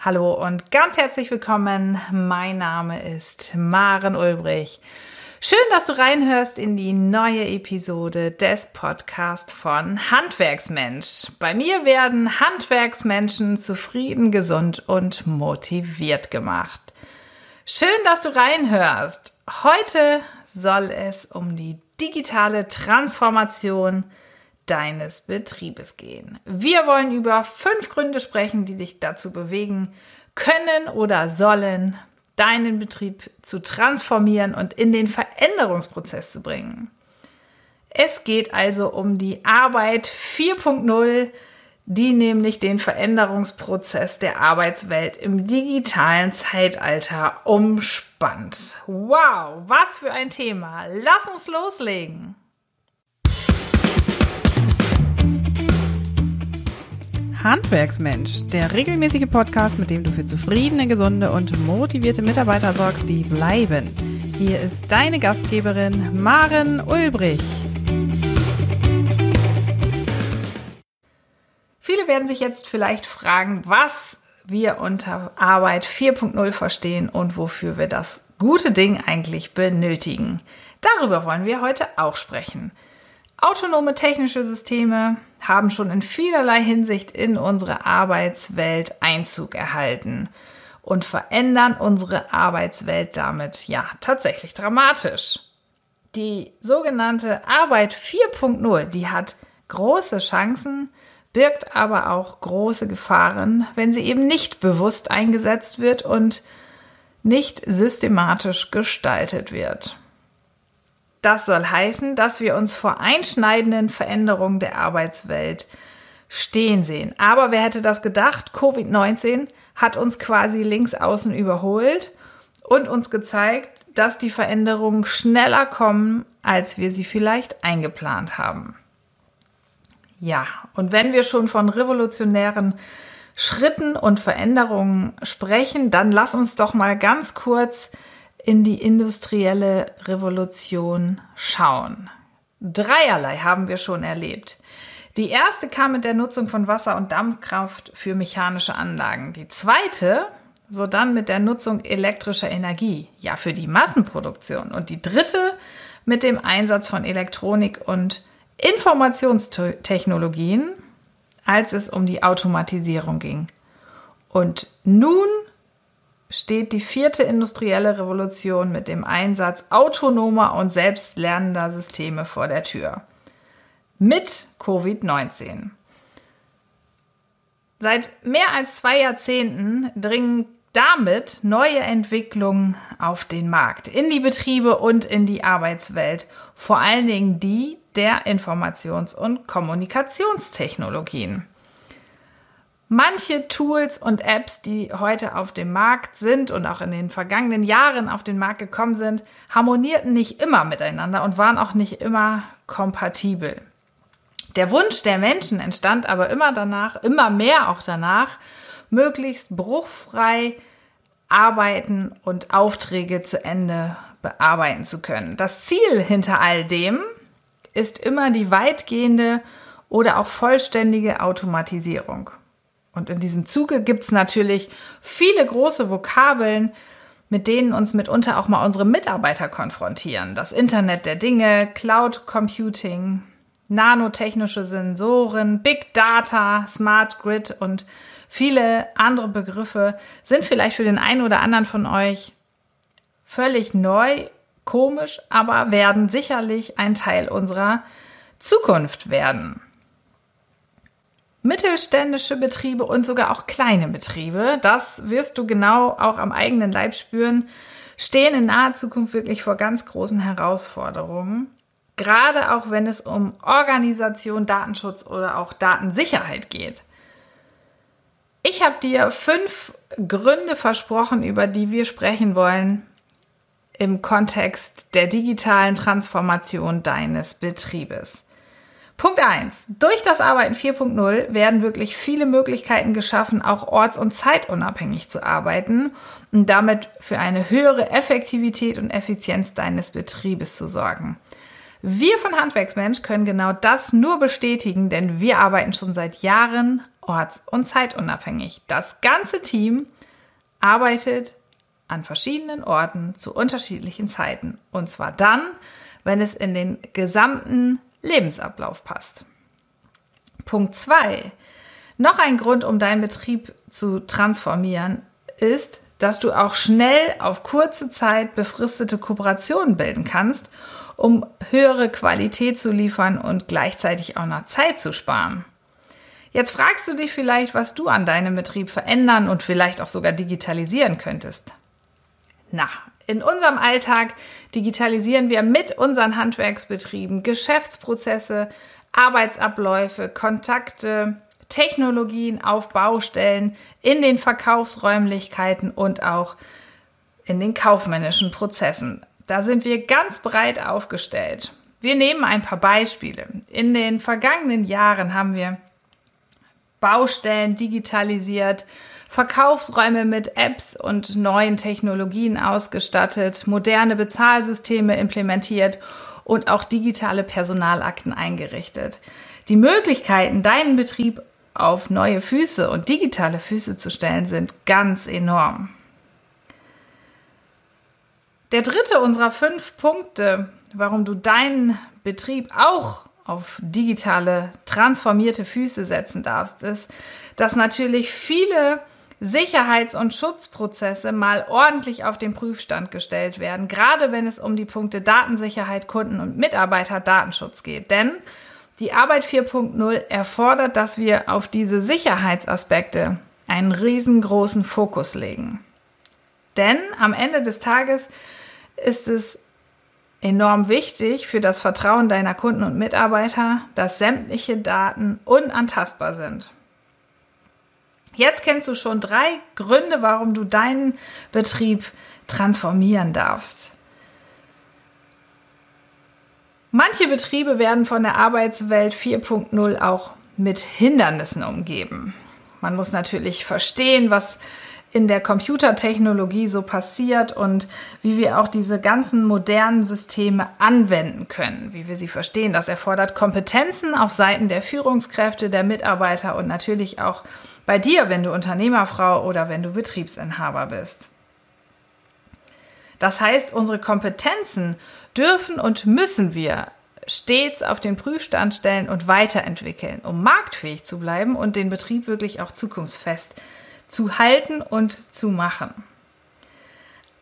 Hallo und ganz herzlich willkommen. Mein Name ist Maren Ulbrich. Schön, dass du reinhörst in die neue Episode des Podcasts von Handwerksmensch. Bei mir werden Handwerksmenschen zufrieden, gesund und motiviert gemacht. Schön, dass du reinhörst. Heute soll es um die digitale Transformation deines Betriebes gehen. Wir wollen über fünf Gründe sprechen, die dich dazu bewegen können oder sollen, deinen Betrieb zu transformieren und in den Veränderungsprozess zu bringen. Es geht also um die Arbeit 4.0, die nämlich den Veränderungsprozess der Arbeitswelt im digitalen Zeitalter umspannt. Wow, was für ein Thema. Lass uns loslegen. Handwerksmensch, der regelmäßige Podcast, mit dem du für zufriedene, gesunde und motivierte Mitarbeiter sorgst, die bleiben. Hier ist deine Gastgeberin Maren Ulbrich. Viele werden sich jetzt vielleicht fragen, was wir unter Arbeit 4.0 verstehen und wofür wir das gute Ding eigentlich benötigen. Darüber wollen wir heute auch sprechen. Autonome technische Systeme haben schon in vielerlei Hinsicht in unsere Arbeitswelt Einzug erhalten und verändern unsere Arbeitswelt damit ja tatsächlich dramatisch. Die sogenannte Arbeit 4.0, die hat große Chancen, birgt aber auch große Gefahren, wenn sie eben nicht bewusst eingesetzt wird und nicht systematisch gestaltet wird. Das soll heißen, dass wir uns vor einschneidenden Veränderungen der Arbeitswelt stehen sehen. Aber wer hätte das gedacht? Covid-19 hat uns quasi links außen überholt und uns gezeigt, dass die Veränderungen schneller kommen, als wir sie vielleicht eingeplant haben. Ja, und wenn wir schon von revolutionären Schritten und Veränderungen sprechen, dann lass uns doch mal ganz kurz in die industrielle Revolution schauen. Dreierlei haben wir schon erlebt. Die erste kam mit der Nutzung von Wasser- und Dampfkraft für mechanische Anlagen. Die zweite, so dann mit der Nutzung elektrischer Energie, ja für die Massenproduktion. Und die dritte mit dem Einsatz von Elektronik und Informationstechnologien, als es um die Automatisierung ging. Und nun steht die vierte industrielle Revolution mit dem Einsatz autonomer und selbstlernender Systeme vor der Tür. Mit Covid-19. Seit mehr als zwei Jahrzehnten dringen damit neue Entwicklungen auf den Markt, in die Betriebe und in die Arbeitswelt, vor allen Dingen die der Informations- und Kommunikationstechnologien. Manche Tools und Apps, die heute auf dem Markt sind und auch in den vergangenen Jahren auf den Markt gekommen sind, harmonierten nicht immer miteinander und waren auch nicht immer kompatibel. Der Wunsch der Menschen entstand aber immer danach, immer mehr auch danach, möglichst bruchfrei arbeiten und Aufträge zu Ende bearbeiten zu können. Das Ziel hinter all dem ist immer die weitgehende oder auch vollständige Automatisierung. Und in diesem Zuge gibt es natürlich viele große Vokabeln, mit denen uns mitunter auch mal unsere Mitarbeiter konfrontieren. Das Internet der Dinge, Cloud Computing, nanotechnische Sensoren, Big Data, Smart Grid und viele andere Begriffe sind vielleicht für den einen oder anderen von euch völlig neu, komisch, aber werden sicherlich ein Teil unserer Zukunft werden mittelständische Betriebe und sogar auch kleine Betriebe, das wirst du genau auch am eigenen Leib spüren, stehen in naher Zukunft wirklich vor ganz großen Herausforderungen. Gerade auch wenn es um Organisation, Datenschutz oder auch Datensicherheit geht. Ich habe dir fünf Gründe versprochen, über die wir sprechen wollen im Kontext der digitalen Transformation deines Betriebes. Punkt 1. Durch das Arbeiten 4.0 werden wirklich viele Möglichkeiten geschaffen, auch orts- und zeitunabhängig zu arbeiten und damit für eine höhere Effektivität und Effizienz deines Betriebes zu sorgen. Wir von Handwerksmensch können genau das nur bestätigen, denn wir arbeiten schon seit Jahren orts- und zeitunabhängig. Das ganze Team arbeitet an verschiedenen Orten zu unterschiedlichen Zeiten. Und zwar dann, wenn es in den gesamten Lebensablauf passt. Punkt 2. Noch ein Grund, um deinen Betrieb zu transformieren, ist, dass du auch schnell auf kurze Zeit befristete Kooperationen bilden kannst, um höhere Qualität zu liefern und gleichzeitig auch noch Zeit zu sparen. Jetzt fragst du dich vielleicht, was du an deinem Betrieb verändern und vielleicht auch sogar digitalisieren könntest. Na, in unserem Alltag digitalisieren wir mit unseren Handwerksbetrieben Geschäftsprozesse, Arbeitsabläufe, Kontakte, Technologien auf Baustellen, in den Verkaufsräumlichkeiten und auch in den kaufmännischen Prozessen. Da sind wir ganz breit aufgestellt. Wir nehmen ein paar Beispiele. In den vergangenen Jahren haben wir Baustellen digitalisiert, Verkaufsräume mit Apps und neuen Technologien ausgestattet, moderne Bezahlsysteme implementiert und auch digitale Personalakten eingerichtet. Die Möglichkeiten, deinen Betrieb auf neue Füße und digitale Füße zu stellen, sind ganz enorm. Der dritte unserer fünf Punkte, warum du deinen Betrieb auch auf digitale, transformierte Füße setzen darfst, ist, dass natürlich viele Sicherheits- und Schutzprozesse mal ordentlich auf den Prüfstand gestellt werden, gerade wenn es um die Punkte Datensicherheit, Kunden- und Mitarbeiterdatenschutz geht. Denn die Arbeit 4.0 erfordert, dass wir auf diese Sicherheitsaspekte einen riesengroßen Fokus legen. Denn am Ende des Tages ist es enorm wichtig für das Vertrauen deiner Kunden und Mitarbeiter, dass sämtliche Daten unantastbar sind. Jetzt kennst du schon drei Gründe, warum du deinen Betrieb transformieren darfst. Manche Betriebe werden von der Arbeitswelt 4.0 auch mit Hindernissen umgeben. Man muss natürlich verstehen, was in der Computertechnologie so passiert und wie wir auch diese ganzen modernen Systeme anwenden können, wie wir sie verstehen. Das erfordert Kompetenzen auf Seiten der Führungskräfte, der Mitarbeiter und natürlich auch bei dir, wenn du Unternehmerfrau oder wenn du Betriebsinhaber bist. Das heißt, unsere Kompetenzen dürfen und müssen wir stets auf den Prüfstand stellen und weiterentwickeln, um marktfähig zu bleiben und den Betrieb wirklich auch zukunftsfest zu halten und zu machen.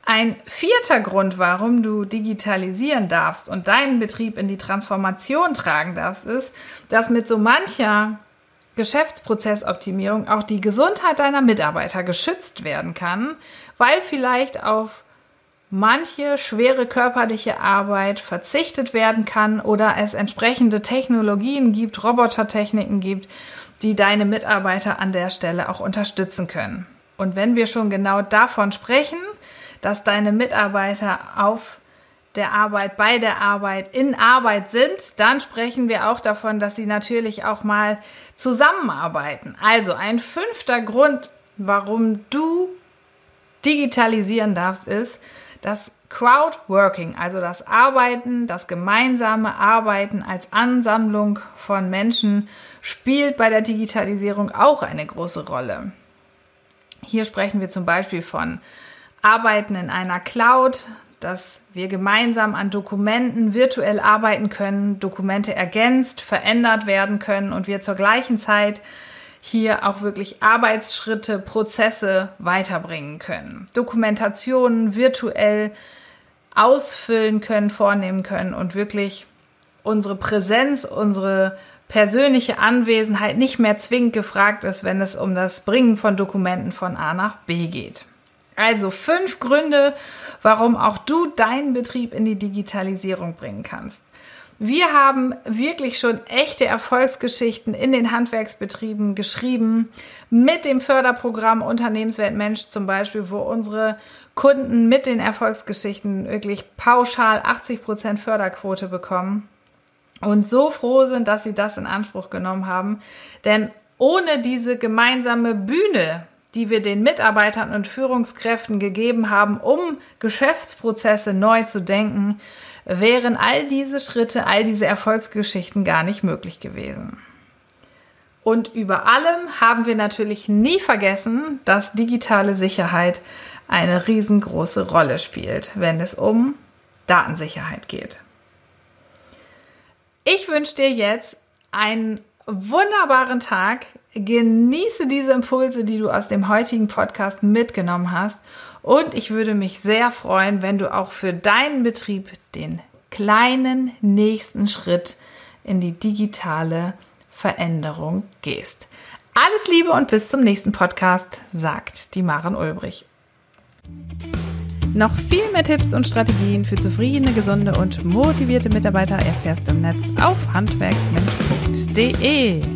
Ein vierter Grund, warum du digitalisieren darfst und deinen Betrieb in die Transformation tragen darfst, ist, dass mit so mancher Geschäftsprozessoptimierung auch die Gesundheit deiner Mitarbeiter geschützt werden kann, weil vielleicht auf manche schwere körperliche Arbeit verzichtet werden kann oder es entsprechende Technologien gibt, Robotertechniken gibt, die deine Mitarbeiter an der Stelle auch unterstützen können. Und wenn wir schon genau davon sprechen, dass deine Mitarbeiter auf der Arbeit, bei der Arbeit, in Arbeit sind, dann sprechen wir auch davon, dass sie natürlich auch mal zusammenarbeiten. Also ein fünfter Grund, warum du digitalisieren darfst, ist, dass Crowdworking, also das Arbeiten, das gemeinsame Arbeiten als Ansammlung von Menschen, spielt bei der Digitalisierung auch eine große Rolle. Hier sprechen wir zum Beispiel von Arbeiten in einer Cloud, dass wir gemeinsam an Dokumenten virtuell arbeiten können, Dokumente ergänzt, verändert werden können und wir zur gleichen Zeit hier auch wirklich Arbeitsschritte, Prozesse weiterbringen können. Dokumentationen virtuell ausfüllen können, vornehmen können und wirklich unsere Präsenz, unsere persönliche Anwesenheit nicht mehr zwingend gefragt ist, wenn es um das Bringen von Dokumenten von A nach B geht. Also fünf Gründe, warum auch du deinen Betrieb in die Digitalisierung bringen kannst. Wir haben wirklich schon echte Erfolgsgeschichten in den Handwerksbetrieben geschrieben, mit dem Förderprogramm Unternehmenswert Mensch zum Beispiel, wo unsere Kunden mit den Erfolgsgeschichten wirklich pauschal 80 Prozent Förderquote bekommen und so froh sind, dass sie das in Anspruch genommen haben. Denn ohne diese gemeinsame Bühne, die wir den Mitarbeitern und Führungskräften gegeben haben, um Geschäftsprozesse neu zu denken, wären all diese Schritte, all diese Erfolgsgeschichten gar nicht möglich gewesen. Und über allem haben wir natürlich nie vergessen, dass digitale Sicherheit eine riesengroße Rolle spielt, wenn es um Datensicherheit geht. Ich wünsche dir jetzt einen wunderbaren Tag. Genieße diese Impulse, die du aus dem heutigen Podcast mitgenommen hast. Und ich würde mich sehr freuen, wenn du auch für deinen Betrieb den kleinen nächsten Schritt in die digitale Veränderung gehst. Alles Liebe und bis zum nächsten Podcast, sagt die Maren Ulbrich. Noch viel mehr Tipps und Strategien für zufriedene, gesunde und motivierte Mitarbeiter erfährst du im Netz auf handwerksmensch.de.